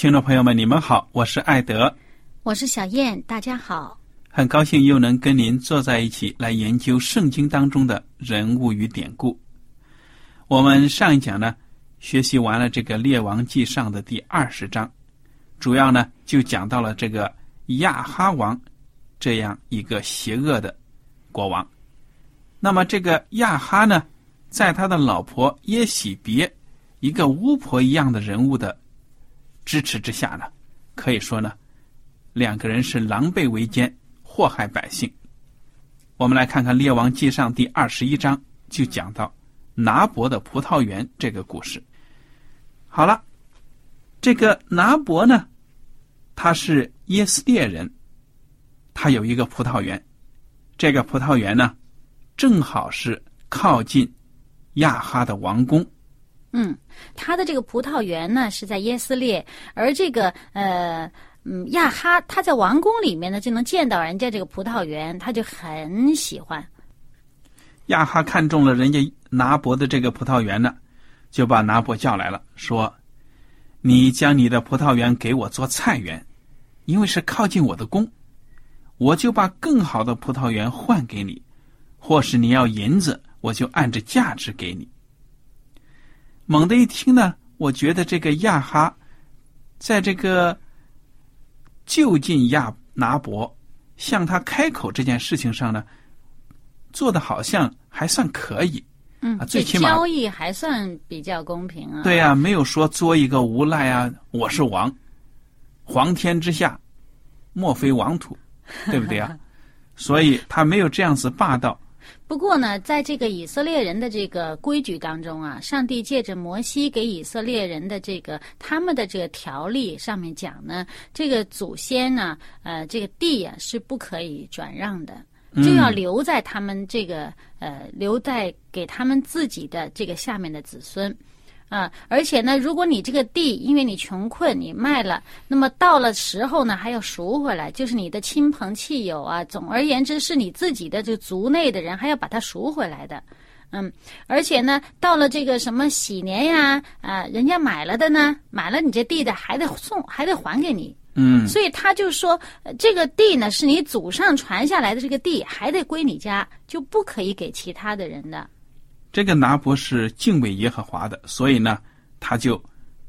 听众朋友们，你们好，我是艾德，我是小燕，大家好。很高兴又能跟您坐在一起来研究圣经当中的人物与典故。我们上一讲呢，学习完了这个《列王记上》的第二十章，主要呢就讲到了这个亚哈王这样一个邪恶的国王。那么这个亚哈呢，在他的老婆耶喜别一个巫婆一样的人物的。支持之下呢，可以说呢，两个人是狼狈为奸，祸害百姓。我们来看看《列王记上》第二十一章，就讲到拿伯的葡萄园这个故事。好了，这个拿伯呢，他是耶斯列人，他有一个葡萄园，这个葡萄园呢，正好是靠近亚哈的王宫。嗯，他的这个葡萄园呢是在耶斯列，而这个呃嗯亚哈他在王宫里面呢就能见到人家这个葡萄园，他就很喜欢。亚哈看中了人家拿伯的这个葡萄园呢，就把拿伯叫来了，说：“你将你的葡萄园给我做菜园，因为是靠近我的宫，我就把更好的葡萄园换给你，或是你要银子，我就按着价值给你。”猛地一听呢，我觉得这个亚哈，在这个就近亚拿伯向他开口这件事情上呢，做的好像还算可以。嗯，最起码交易还算比较公平啊。对呀，没有说作一个无赖啊，我是王，皇天之下，莫非王土，对不对啊？所以他没有这样子霸道。不过呢，在这个以色列人的这个规矩当中啊，上帝借着摩西给以色列人的这个他们的这个条例上面讲呢，这个祖先呢，呃，这个地呀是不可以转让的，就要留在他们这个呃，留在给他们自己的这个下面的子孙。啊，而且呢，如果你这个地因为你穷困你卖了，那么到了时候呢还要赎回来，就是你的亲朋戚友啊，总而言之是你自己的这个族内的人还要把它赎回来的，嗯，而且呢，到了这个什么喜年呀，啊，人家买了的呢，买了你这地的还得送，还得还给你，嗯，所以他就说这个地呢是你祖上传下来的，这个地还得归你家，就不可以给其他的人的。这个拿伯是敬畏耶和华的，所以呢，他就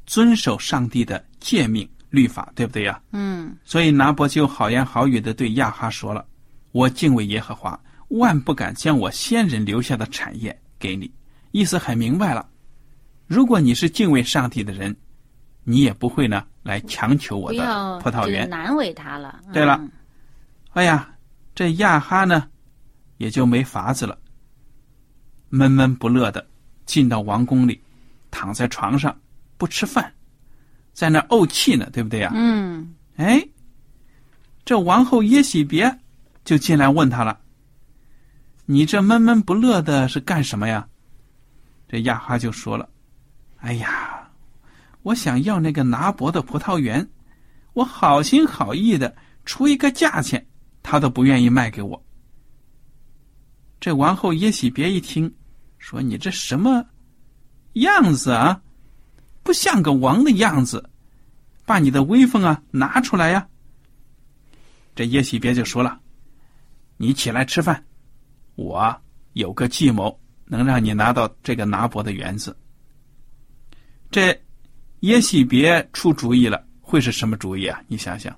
遵守上帝的诫命律法，对不对呀？嗯。所以拿伯就好言好语的对亚哈说了：“我敬畏耶和华，万不敢将我先人留下的产业给你。”意思很明白了。如果你是敬畏上帝的人，你也不会呢来强求我的葡萄园，难为他了。对了，哎呀，这亚哈呢也就没法子了。闷闷不乐的进到王宫里，躺在床上不吃饭，在那怄气呢，对不对呀？嗯。哎，这王后耶喜别就进来问他了：“你这闷闷不乐的是干什么呀？”这亚哈就说了：“哎呀，我想要那个拿伯的葡萄园，我好心好意的出一个价钱，他都不愿意卖给我。”这王后耶喜别一听，说：“你这什么样子啊？不像个王的样子，把你的威风啊拿出来呀！”这耶喜别就说了：“你起来吃饭，我有个计谋，能让你拿到这个拿伯的园子。”这耶喜别出主意了，会是什么主意啊？你想想。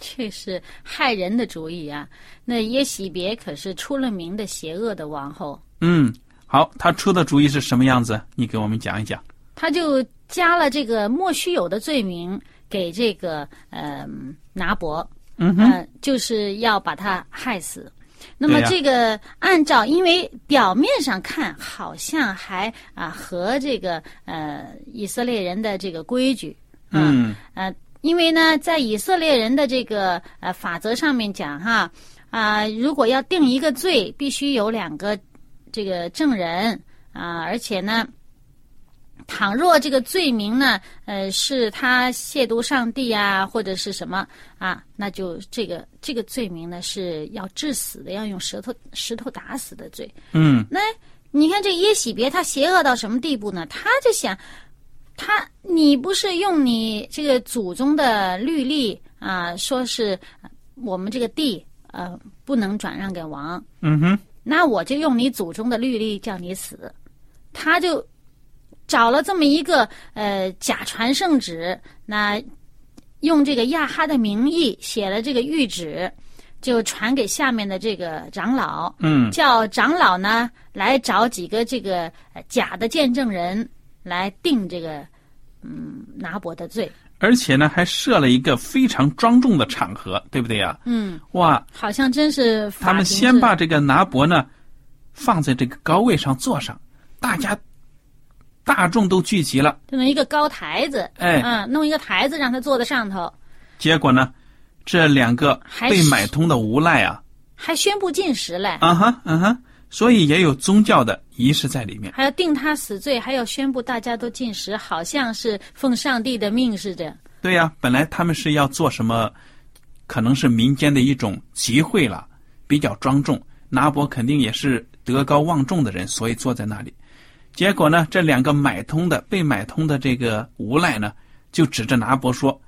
这是害人的主意啊！那耶喜别可是出了名的邪恶的王后。嗯，好，他出的主意是什么样子？你给我们讲一讲。他就加了这个莫须有的罪名给这个呃拿伯，嗯哼，就是要把他害死。那么这个按照，因为表面上看好像还啊和这个呃以色列人的这个规矩，嗯呃。因为呢，在以色列人的这个呃法则上面讲哈啊，如果要定一个罪，必须有两个这个证人啊，而且呢，倘若这个罪名呢，呃，是他亵渎上帝啊，或者是什么啊，那就这个这个罪名呢是要致死的，要用舌头石头打死的罪。嗯，那你看这耶喜别他邪恶到什么地步呢？他就想。他，你不是用你这个祖宗的律例啊，说是我们这个地呃不能转让给王，嗯哼，那我就用你祖宗的律例叫你死。他就找了这么一个呃假传圣旨，那用这个亚哈的名义写了这个谕旨，就传给下面的这个长老，嗯，叫长老呢来找几个这个假的见证人。来定这个，嗯，拿伯的罪，而且呢，还设了一个非常庄重的场合，对不对呀？嗯，哇，好像真是他们先把这个拿伯呢放在这个高位上坐上，大家大众都聚集了，弄一个高台子，哎，嗯，弄一个台子让他坐在上头。结果呢，这两个被买通的无赖啊，还宣布禁食嘞。啊哈，嗯哼。所以也有宗教的仪式在里面，还要定他死罪，还要宣布大家都禁食，好像是奉上帝的命似的。对呀，本来他们是要做什么，可能是民间的一种集会了，比较庄重。拿伯肯定也是德高望重的人，所以坐在那里。结果呢，这两个买通的被买通的这个无赖呢，就指着拿伯说：“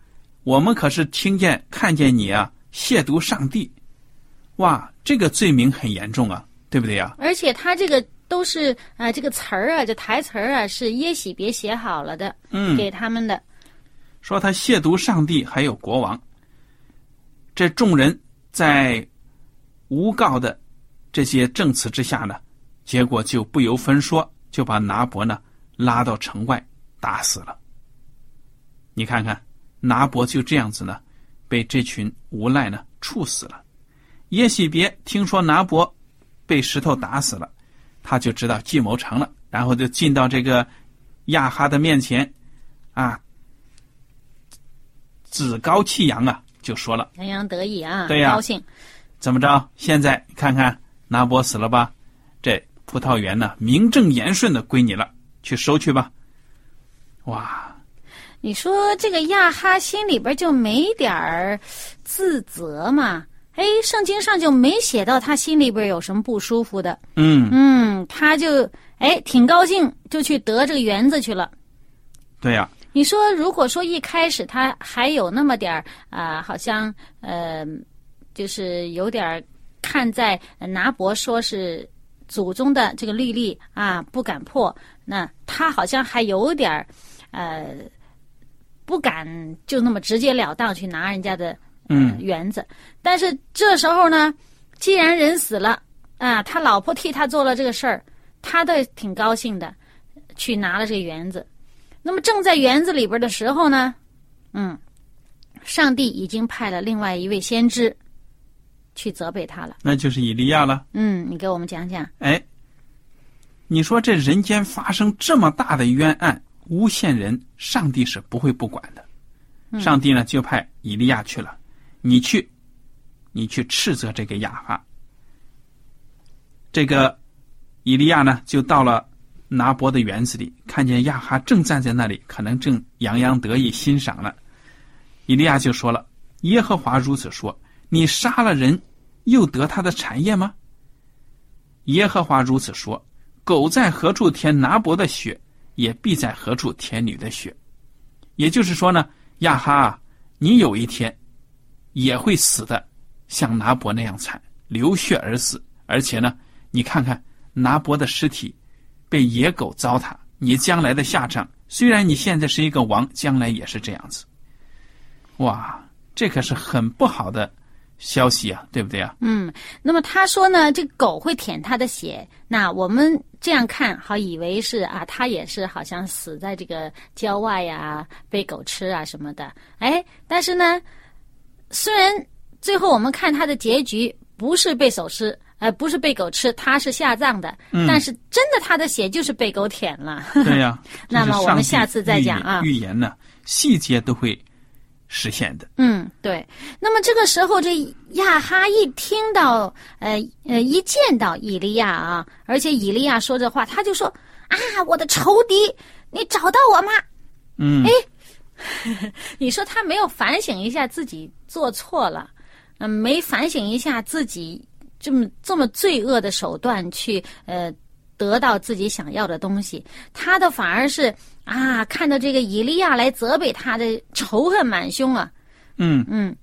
我们可是听见看见你啊，亵渎上帝！哇，这个罪名很严重啊。”对不对呀？而且他这个都是啊，这个词儿啊，这台词儿啊，是耶喜别写好了的，嗯，给他们的。说他亵渎上帝，还有国王。这众人在诬告的这些证词之下呢，结果就不由分说，就把拿伯呢拉到城外打死了。你看看，拿伯就这样子呢，被这群无赖呢处死了。耶喜别听说拿伯。被石头打死了，他就知道计谋成了，然后就进到这个亚哈的面前，啊，趾高气扬啊，就说了，洋洋得意啊，对呀，高兴。怎么着？现在看看拿伯死了吧？这葡萄园呢，名正言顺的归你了，去收去吧。哇！你说这个亚哈心里边就没点儿自责吗？哎，圣经上就没写到他心里边有什么不舒服的。嗯嗯，他就哎挺高兴，就去得这个园子去了。对呀。你说，如果说一开始他还有那么点儿啊，好像呃，就是有点看在拿伯说是祖宗的这个律例啊，不敢破，那他好像还有点儿呃，不敢就那么直截了当去拿人家的。嗯，园子，但是这时候呢，既然人死了啊，他老婆替他做了这个事儿，他倒挺高兴的，去拿了这个园子。那么正在园子里边的时候呢，嗯，上帝已经派了另外一位先知去责备他了，那就是以利亚了。嗯，你给我们讲讲。哎，你说这人间发生这么大的冤案，诬陷人，上帝是不会不管的。上帝呢，就派以利亚去了。你去，你去斥责这个亚哈。这个以利亚呢，就到了拿伯的园子里，看见亚哈正站在那里，可能正洋洋得意欣赏呢。以利亚就说了：“耶和华如此说，你杀了人，又得他的产业吗？”耶和华如此说：“狗在何处舔拿伯的血，也必在何处舔你的血。”也就是说呢，亚哈啊，你有一天也会死的，像拿伯那样惨，流血而死。而且呢，你看看拿伯的尸体被野狗糟蹋，你将来的下场，虽然你现在是一个王，将来也是这样子。哇，这可是很不好的消息啊，对不对啊？嗯，那么他说呢，这狗会舔他的血，那我们这样看好，以为是啊，他也是好像死在这个郊外呀，被狗吃啊什么的。哎，但是呢，虽然最后我们看他的结局不是被手吃，呃，不是被狗吃，他是下葬的，但是真的他的血就是被狗舔了。对呀、那么我们下次再讲啊预预言呢，细节都会实现的。嗯，对。那么这个时候，这亚哈一听到，呃呃，一见到以利亚啊，而且以利亚说这话，他就说：“啊，我的仇敌，你找到我吗？”嗯，你说他没有反省一下自己做错了，嗯、没反省一下自己这么这么罪恶的手段去呃得到自己想要的东西，他的反而是啊，看到这个以利亚来责备他的仇恨满胸啊，嗯，嗯，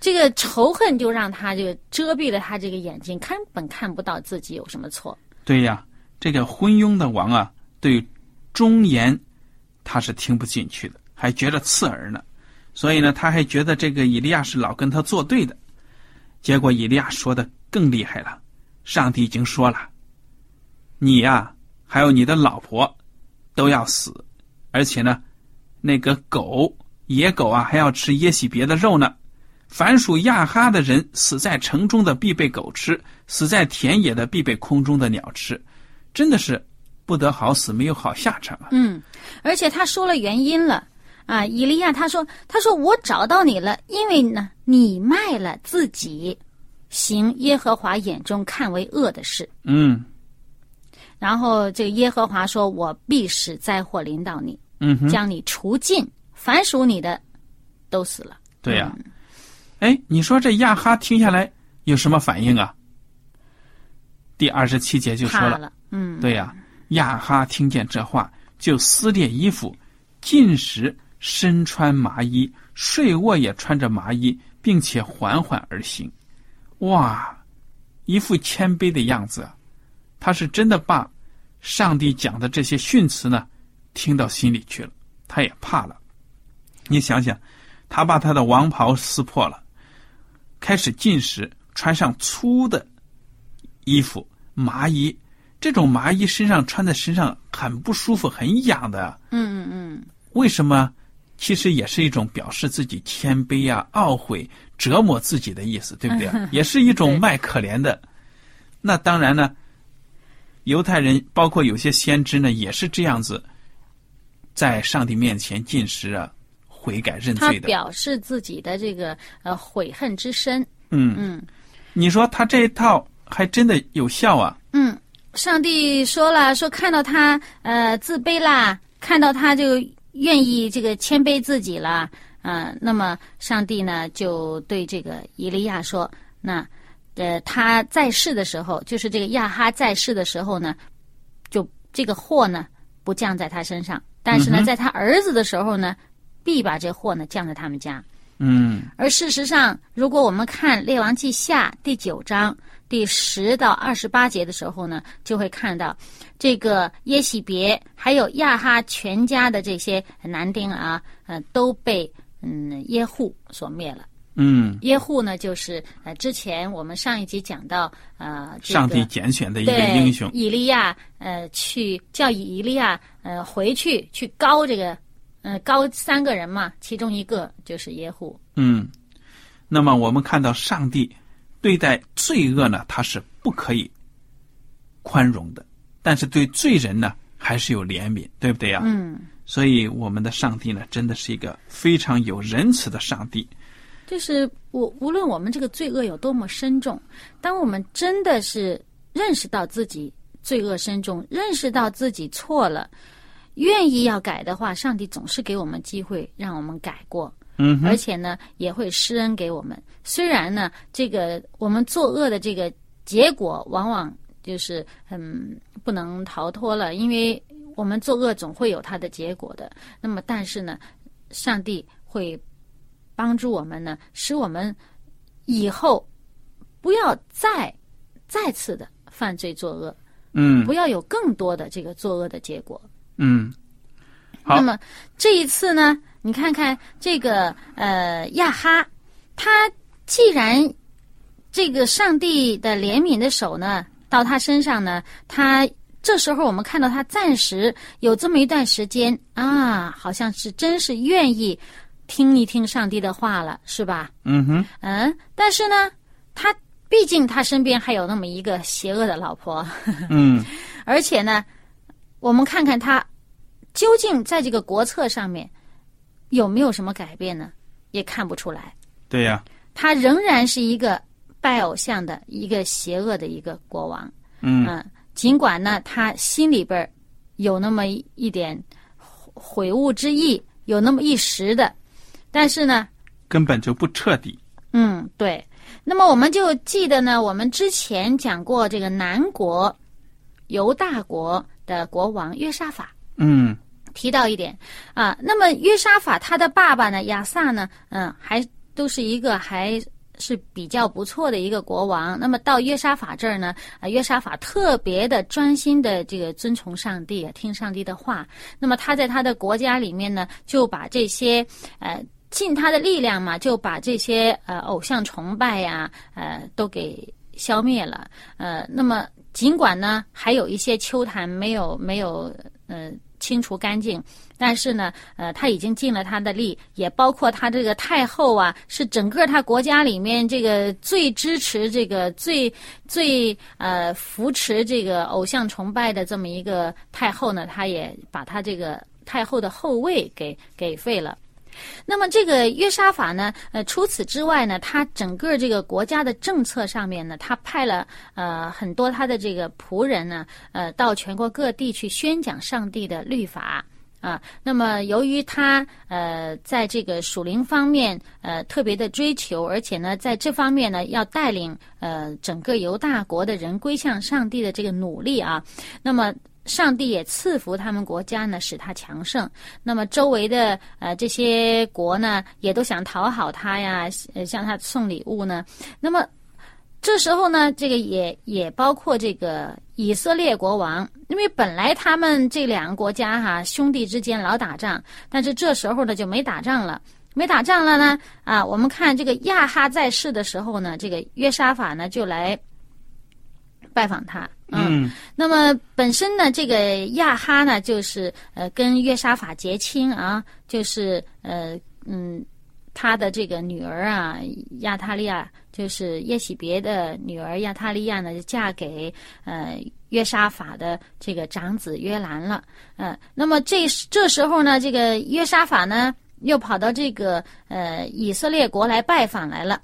这个仇恨就让他就遮蔽了他这个眼睛，根本看不到自己有什么错。对呀，这个昏庸的王啊，对忠言他是听不进去的，还觉得刺耳呢。所以呢，他还觉得这个以利亚是老跟他作对的。结果以利亚说的更厉害了，上帝已经说了，你呀、还有你的老婆都要死，而且呢，那个狗野狗啊还要吃耶喜别的肉呢。凡属亚哈的人，死在城中的必被狗吃，死在田野的必被空中的鸟吃，真的是不得好死，没有好下场啊！嗯，而且他说了原因了啊，以利亚他说他说我找到你了，因为呢你卖了自己，行耶和华眼中看为恶的事。嗯然后这个耶和华说：“我必使灾祸临到你，嗯，将你除尽，凡属你的都死了。”对呀、哎，你说这亚哈听下来有什么反应啊？第二十七节就说了，了，嗯，对呀、亚哈听见这话，就撕裂衣服，进食身穿麻衣，睡卧也穿着麻衣，并且缓缓而行。哇，一副谦卑的样子啊！他是真的把上帝讲的这些训词呢，听到心里去了，他也怕了。你想想，他把他的王袍撕破了，开始进食，穿上粗的衣服麻衣，这种麻衣身上穿在身上很不舒服，很痒的。嗯嗯嗯，为什么？其实也是一种表示自己谦卑啊、懊悔、折磨自己的意思，对不对？也是一种卖可怜的。那当然呢，犹太人包括有些先知呢，也是这样子，在上帝面前进食啊，悔改认罪的。表示自己的这个呃悔恨之深。嗯嗯你说他这一套还真的有效啊？嗯，上帝说了，说看到他呃自卑啦，看到他就愿意这个谦卑自己了，呃，那么上帝呢就对这个以利亚说，那呃他在世的时候，就是这个亚哈在世的时候呢，就这个祸呢不降在他身上，但是呢，嗯在他儿子的时候呢，必把这祸呢降在他们家。嗯。而事实上，如果我们看《列王记下》第九章第十到二十八节的时候呢，就会看到这个耶喜别还有亚哈全家的这些男丁啊，呃，都被嗯耶户所灭了。嗯，耶户呢，就是呃之前我们上一集讲到呃、这个、上帝拣选的一个英雄。以利亚呃去叫以利亚呃回去去高这个呃高三个人嘛，其中一个就是耶户。嗯，那么我们看到上帝对待罪恶呢，他是不可以宽容的，但是对罪人呢，还是有怜悯，对不对呀？嗯。所以我们的上帝呢，真的是一个非常有仁慈的上帝。就是我无论我们这个罪恶有多么深重，当我们真的是认识到自己罪恶深重，认识到自己错了，愿意要改的话，上帝总是给我们机会让我们改过。嗯而且呢，也会施恩给我们。虽然呢，这个我们作恶的这个结果，往往就是嗯不能逃脱了，因为我们作恶总会有它的结果的。那么，但是呢，上帝会帮助我们呢，使我们以后不要再再次的犯罪作恶，嗯不要有更多的这个作恶的结果。嗯，好那么这一次呢，你看看这个呃亚哈，他既然这个上帝的怜悯的手呢到他身上呢，他这时候我们看到他暂时有这么一段时间啊，好像是真是愿意听一听上帝的话了，是吧？嗯哼，嗯，但是呢，他毕竟他身边还有那么一个邪恶的老婆，嗯 而且呢，我们看看他究竟在这个国策上面有没有什么改变呢？也看不出来，对呀、他仍然是一个拜偶像的一个邪恶的一个国王。嗯嗯，尽管呢，他心里边儿有那么一点悔悟之意，有那么一时的，但是呢，根本就不彻底。嗯，对。那么我们就记得呢，我们之前讲过这个南国犹大国的国王约沙法。嗯提到一点啊，那么约沙法他的爸爸呢，亚萨呢，嗯，还都是一个还是比较不错的一个国王。那么到约沙法这儿呢，啊，约沙法特别的专心的这个遵从上帝，听上帝的话。那么他在他的国家里面呢，就把这些呃尽他的力量嘛，就把这些呃偶像崇拜呀、呃都给消灭了。呃，那么尽管呢还有一些秋坛没有没有呃清除干净，但是呢，呃，他已经尽了他的力，也包括他这个太后啊，是整个他国家里面这个最支持这个最最呃扶持这个偶像崇拜的这么一个太后呢，他也把他这个太后的后位给给废了。那么这个约沙法呢，呃，除此之外呢，他整个这个国家的政策上面呢，他派了呃很多他的这个仆人呢，呃，到全国各地去宣讲上帝的律法。啊，那么由于他呃在这个属灵方面呃特别的追求，而且呢在这方面呢要带领呃整个犹大国的人归向上帝的这个努力啊，那么上帝也赐福他们国家呢，使他强盛。那么周围的呃这些国呢，也都想讨好他呀，呃向他送礼物呢。那么这时候呢，这个也也包括这个以色列国王，因为本来他们这两个国家哈兄弟之间老打仗，但是这时候呢就没打仗了。没打仗了呢啊，我们看这个亚哈在世的时候呢，这个约沙法呢就来拜访他，嗯那么本身呢，这个亚哈呢，就是呃跟约沙法结亲啊，就是呃嗯，他的这个女儿啊，亚他利亚，就是耶喜别的女儿亚他利亚呢，就嫁给呃约沙法的这个长子约兰了。呃，那么这这时候呢，这个约沙法呢，又跑到这个呃以色列国来拜访来了。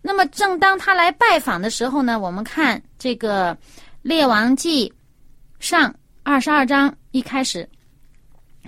那么正当他来拜访的时候呢，我们看这个《列王记》上二十二章一开始，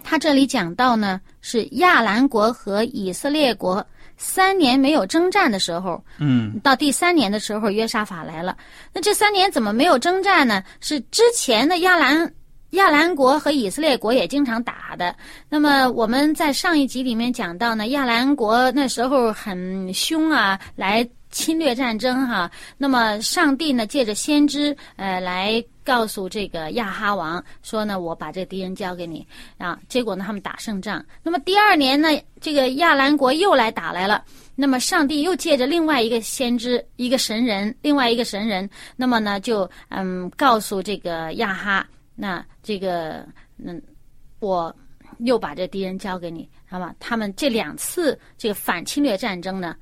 他这里讲到呢，是亚兰国和以色列国三年没有征战的时候，嗯到第三年的时候，约沙法来了。那这三年怎么没有征战呢？是之前的亚兰亚兰国和以色列国也经常打的。那么我们在上一集里面讲到呢，亚兰国那时候很凶啊，来侵略战争哈、那么上帝呢，借着先知呃来告诉这个亚哈王说呢，我把这敌人交给你啊。结果呢，他们打胜仗。那么第二年呢，这个亚兰国又来打来了。那么上帝又借着另外一个先知，一个神人，另外一个神人，那么呢就嗯告诉这个亚哈，那这个嗯我又把这敌人交给你，好吗？他们这两次这个反侵略战争呢，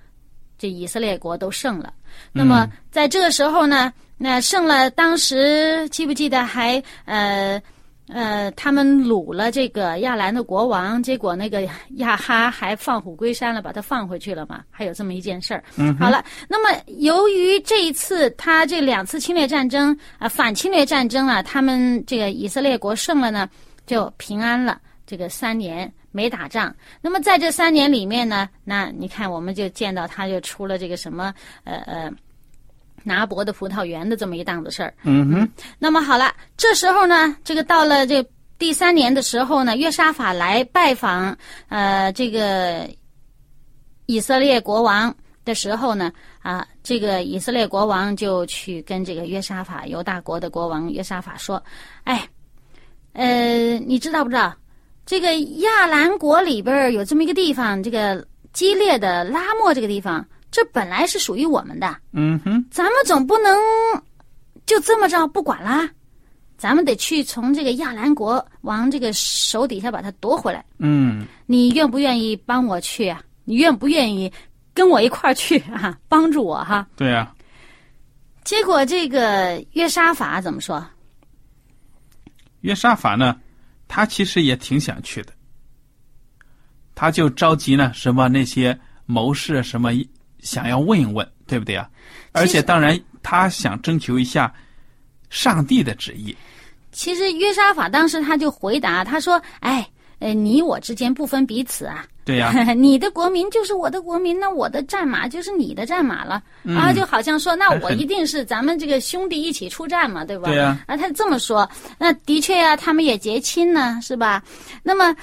这以色列国都胜了。那么在这个时候呢，那胜了，当时记不记得还呃呃，他们掳了这个亚兰的国王，结果那个亚哈还放虎归山了，把他放回去了嘛。还有这么一件事儿。嗯，好了，那么由于这一次他这两次侵略战争啊、反侵略战争啊，他们这个以色列国胜了呢，就平安了。这个三年没打仗，那么在这三年里面呢，那你看我们就见到他就出了这个什么呃呃拿伯的葡萄园的这么一档子事儿。嗯哼，那么好了，这时候呢，这个到了这第三年的时候呢，约沙法来拜访呃这个以色列国王的时候呢，啊，这个以色列国王就去跟这个约沙法犹大国的国王约沙法说：“哎，呃，你知道不知道这个亚兰国里边有这么一个地方，这个激烈的拉莫这个地方，这本来是属于我们的。”嗯哼，咱们总不能就这么着不管啦，咱们得去从这个亚兰国王这个手底下把它夺回来。嗯，你愿不愿意帮我去啊？你愿不愿意跟我一块儿去啊？帮助我哈？对呀、结果这个约沙法怎么说？约沙法呢，他其实也挺想去的，他就着急呢，什么那些谋士什么想要问一问，对不对啊？而且当然，他想征求一下上帝的旨意。其实约沙法当时他就回答，他说：“哎，呃，你我之间不分彼此啊，对呀、你的国民就是我的国民，那我的战马就是你的战马了、啊，就好像说，那我一定是咱们这个兄弟一起出战嘛，对吧？对呀啊，他这么说，那的确呀、他们也结亲呢，是吧？那么。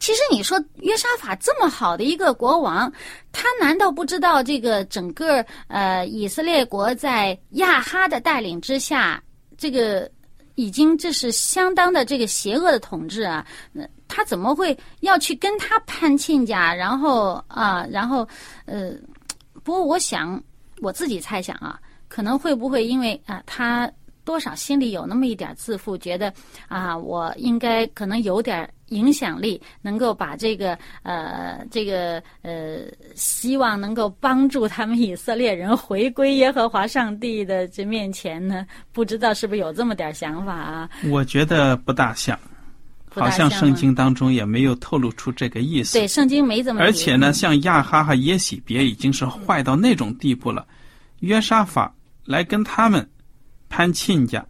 其实你说约沙法这么好的一个国王，他难道不知道这个整个呃以色列国在亚哈的带领之下，这个已经这是相当的这个邪恶的统治啊？那他怎么会要去跟他攀亲家？然后啊，然后呃，不过我想我自己猜想啊，可能会不会因为啊他。多少心里有那么一点自负，觉得啊，我应该可能有点影响力，能够把这个呃这个呃，希望能够帮助他们以色列人回归耶和华上帝的这面前呢，不知道是不是有这么点想法啊？我觉得不大像，好像圣经当中也没有透露出这个意思。对，圣经没怎么。而且呢，像亚哈和耶喜别已经是坏到那种地步了，约沙法来跟他们攀亲家，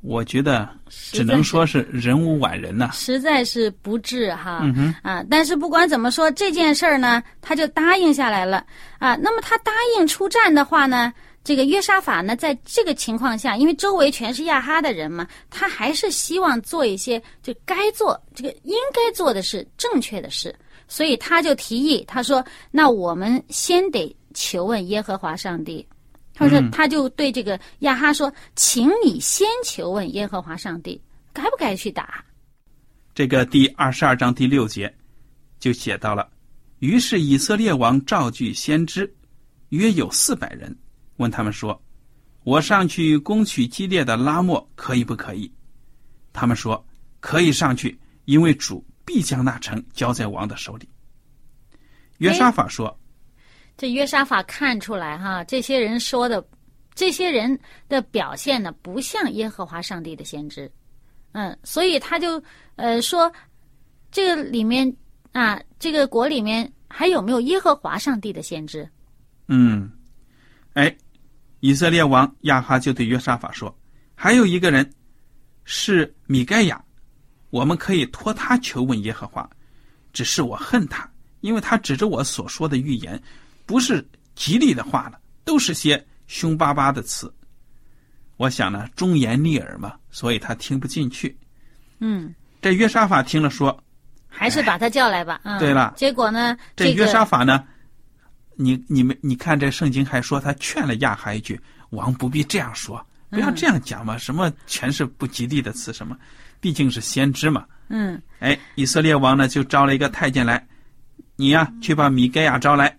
我觉得只能说是人无完人呐、实在是不智哈。嗯哼，啊，但是不管怎么说，这件事儿呢，他就答应下来了啊。那么他答应出战的话呢，这个约沙法呢，在这个情况下，因为周围全是亚哈的人嘛，他还是希望做一些就该做这个应该做的事、正确的事，所以他就提议，他说：“那我们先得求问耶和华上帝。”他说，他就对这个亚哈说：“请你先求问耶和华上帝，该不该去打？”这个第二十二章第六节就写到了。于是以色列王召聚先知，约有四百人，问他们说：“我上去攻取激烈的拉莫，可以不可以？”他们说：“可以上去，因为主必将那城交在王的手里。”约沙法说这约沙法看出来哈，这些人说的，这些人的表现呢，不像耶和华上帝的先知，嗯，所以他就呃说，这个里面啊，这个国里面还有没有耶和华上帝的先知？：“嗯，哎，以色列王亚哈就对约沙法说：‘还有一个人是米盖亚，我们可以托他求问耶和华。只是我恨他，因为他指着我所说的预言，不是吉利的话了，都是些凶巴巴的词。我想呢，忠言逆耳嘛，所以他听不进去。嗯，这约沙法听了说还是把他叫来吧。嗯，对了结果呢，：‘这约沙法呢，你你们你看这圣经还说他劝了亚哈一句：王不必这样说，不要这样讲嘛，什么全是不吉利的词，什么，毕竟是先知嘛。嗯，哎，以色列王呢就招了一个太监来，你呀去把米盖亚招来。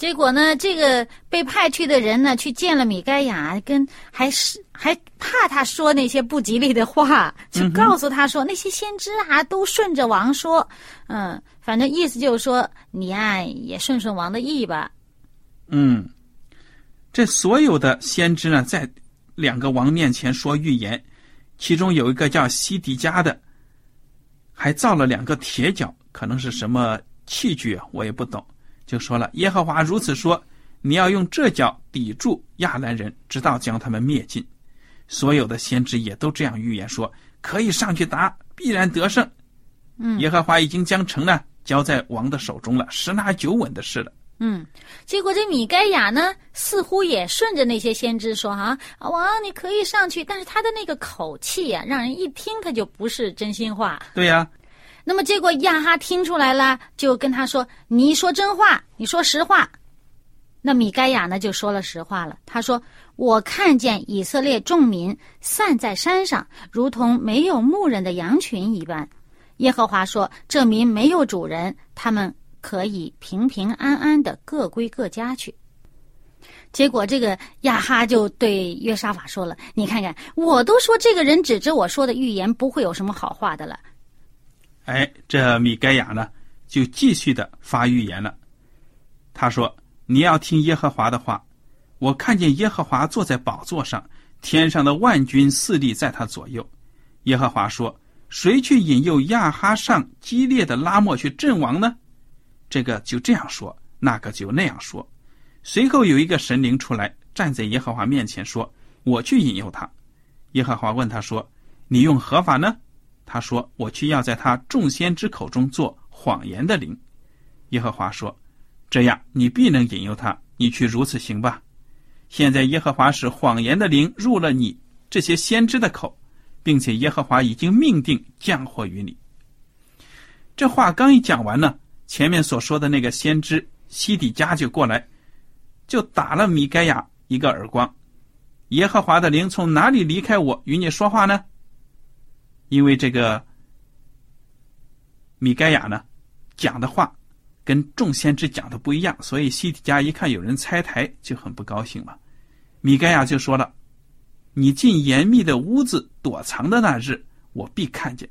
结果呢，这个被派去的人呢，去见了米该亚，跟还是还怕他说那些不吉利的话，就告诉他说、那些先知啊都顺着王说，嗯，反正意思就是说你啊也顺顺王的意吧。嗯，这所有的先知呢，在两个王面前说预言，其中有一个叫西迪加的，还造了两个铁脚，可能是什么器具啊，我也不懂。就说了，耶和华如此说：你要用这脚抵住亚兰人，直到将他们灭尽。所有的先知也都这样预言说，可以上去打，必然得胜。嗯，耶和华已经将城呢交在王的手中了，十拿九稳的事了。嗯，结果这米该亚呢，似乎也顺着那些先知说啊，王你可以上去，但是他的那个口气呀、让人一听他就不是真心话。对呀、那么结果亚哈听出来了，就跟他说：“你说真话，你说实话。”那米该亚呢就说了实话了，他说：“我看见以色列众民散在山上，如同没有牧人的羊群一般。耶和华说：这民没有主人，他们可以平平安安的各归各家去。”结果，这个亚哈就对约沙法说了：“你看看，我都说这个人指着我说的预言不会有什么好话的了。哎，这米该亚呢，就继续的发预言了。他说：“你要听耶和华的话。我看见耶和华坐在宝座上，天上的万军四立在他左右。耶和华说：谁去引诱亚哈上激烈的拉莫去阵亡呢？这个就这样说，那个就那样说。随后有一个神灵出来，站在耶和华面前说：我去引诱他。耶和华问他说：你用何法呢？他说：“我去要在他众先知口中做谎言的灵。”耶和华说：“这样你必能引诱他，你去如此行吧。现在耶和华使谎言的灵入了你这些先知的口，并且耶和华已经命定降祸于你。”这话刚一讲完呢，前面所说的那个先知西底家就过来，就打了米该亚一个耳光。耶和华的灵从哪里离开我与你说话呢？因为这个米该亚呢讲的话跟众先知讲的不一样，所以西底家一看有人拆台，就很不高兴了。米该亚就说了：“你进严密的屋子躲藏的那日，我必看见。”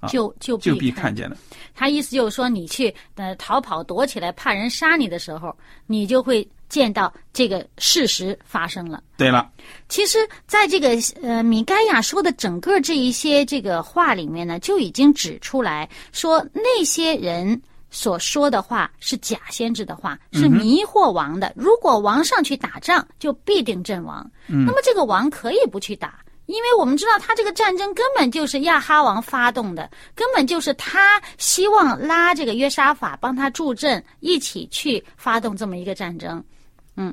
啊就就就必看看见了。他意思就是说，你去呃逃跑躲起来，怕人杀你的时候，你就会见到这个事实发生了。对了，其实，在这个呃米该亚说的整个这一些这个话里面呢，就已经指出来说，那些人所说的话是假先知的话，是迷惑王的。如果王上去打仗，就必定阵亡。那么这个王可以不去打。因为我们知道，他这个战争根本就是亚哈王发动的，根本就是他希望拉这个约沙法帮他助阵，一起去发动这么一个战争。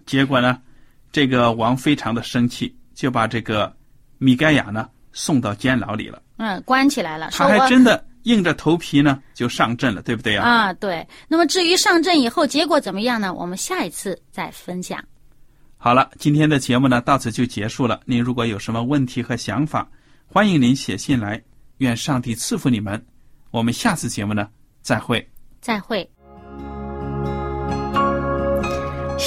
结果呢，这个王非常的生气，就把这个米盖亚呢送到监牢里了。嗯，关起来了，他还真的硬着头皮呢就上阵了，对不对啊？啊，对。那么至于上阵以后结果怎么样呢？我们下一次再分享。好了，今天的节目呢到此就结束了。您如果有什么问题和想法，欢迎您写信来。愿上帝赐福你们。我们下次节目呢再会。再会。